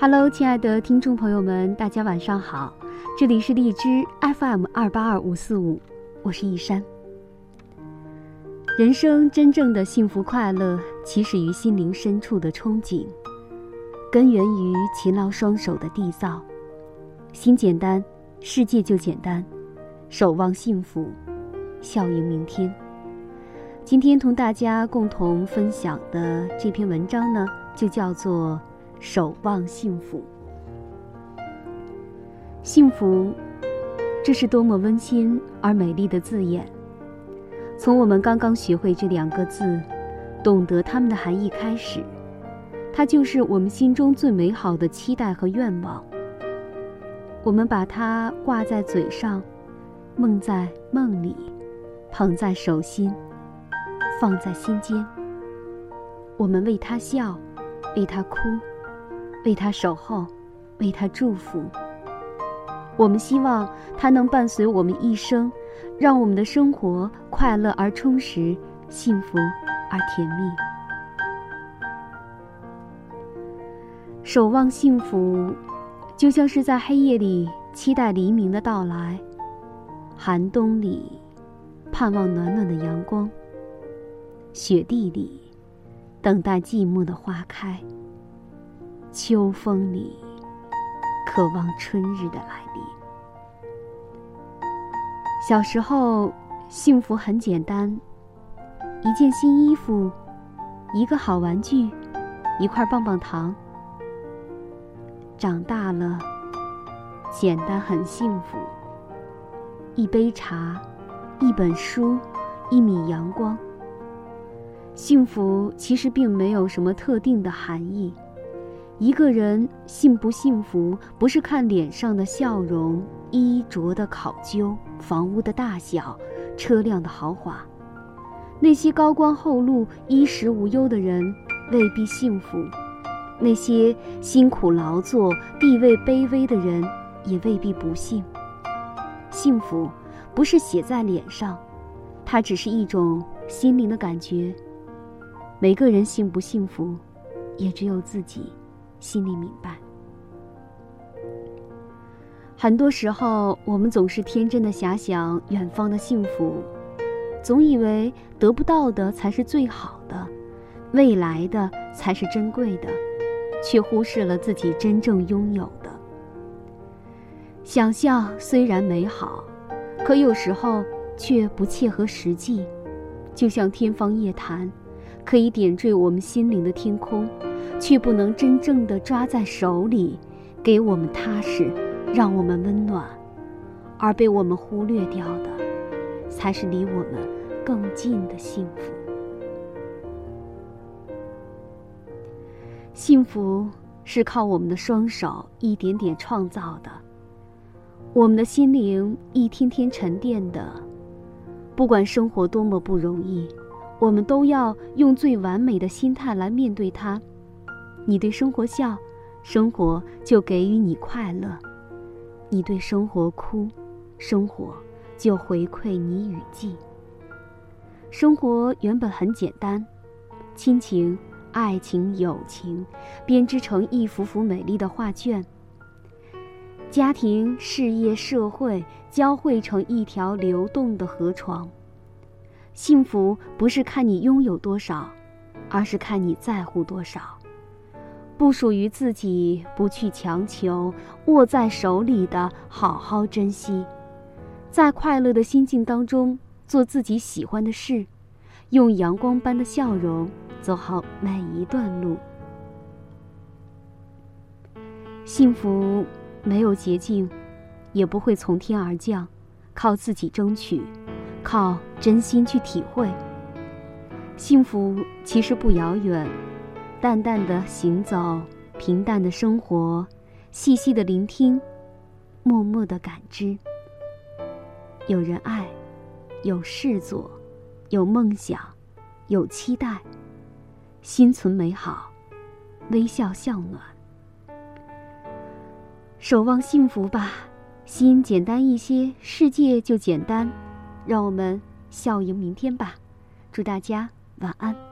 Hello，亲爱的听众朋友们，大家晚上好，这里是荔枝 FM 二八二五四五，我是一山。人生真正的幸福快乐，起始于心灵深处的憧憬，根源于勤劳双手的缔造。心简单，世界就简单。守望幸福，笑迎明天。今天同大家共同分享的这篇文章呢，就叫做。守望幸福，幸福，这是多么温馨而美丽的字眼。从我们刚刚学会这两个字，懂得它们的含义开始，它就是我们心中最美好的期待和愿望。我们把它挂在嘴上，梦在梦里，捧在手心，放在心间。我们为他笑，为他哭。为他守候，为他祝福。我们希望他能伴随我们一生，让我们的生活快乐而充实，幸福而甜蜜。守望幸福，就像是在黑夜里期待黎明的到来，寒冬里盼望暖暖的阳光，雪地里等待寂寞的花开。秋风里，渴望春日的来临。小时候，幸福很简单：一件新衣服，一个好玩具，一块棒棒糖。长大了，简单很幸福：一杯茶，一本书，一米阳光。幸福其实并没有什么特定的含义。一个人幸不幸福，不是看脸上的笑容、衣着的考究、房屋的大小、车辆的豪华。那些高官厚禄、衣食无忧的人未必幸福；那些辛苦劳作、地位卑微的人也未必不幸。幸福不是写在脸上，它只是一种心灵的感觉。每个人幸不幸福，也只有自己。心里明白，很多时候我们总是天真的遐想远方的幸福，总以为得不到的才是最好的，未来的才是珍贵的，却忽视了自己真正拥有的。想象虽然美好，可有时候却不切合实际，就像天方夜谭，可以点缀我们心灵的天空。却不能真正的抓在手里，给我们踏实，让我们温暖，而被我们忽略掉的，才是离我们更近的幸福。幸福是靠我们的双手一点点创造的，我们的心灵一天天沉淀的。不管生活多么不容易，我们都要用最完美的心态来面对它。你对生活笑，生活就给予你快乐；你对生活哭，生活就回馈你雨季。生活原本很简单，亲情、爱情、友情编织成一幅幅美丽的画卷；家庭、事业、社会交汇成一条流动的河床。幸福不是看你拥有多少，而是看你在乎多少。不属于自己，不去强求；握在手里的，好好珍惜。在快乐的心境当中，做自己喜欢的事，用阳光般的笑容走好每一段路。幸福没有捷径，也不会从天而降，靠自己争取，靠真心去体会。幸福其实不遥远。淡淡的行走，平淡的生活，细细的聆听，默默的感知。有人爱，有事做，有梦想，有期待，心存美好，微笑向暖，守望幸福吧。心简单一些，世界就简单。让我们笑迎明天吧。祝大家晚安。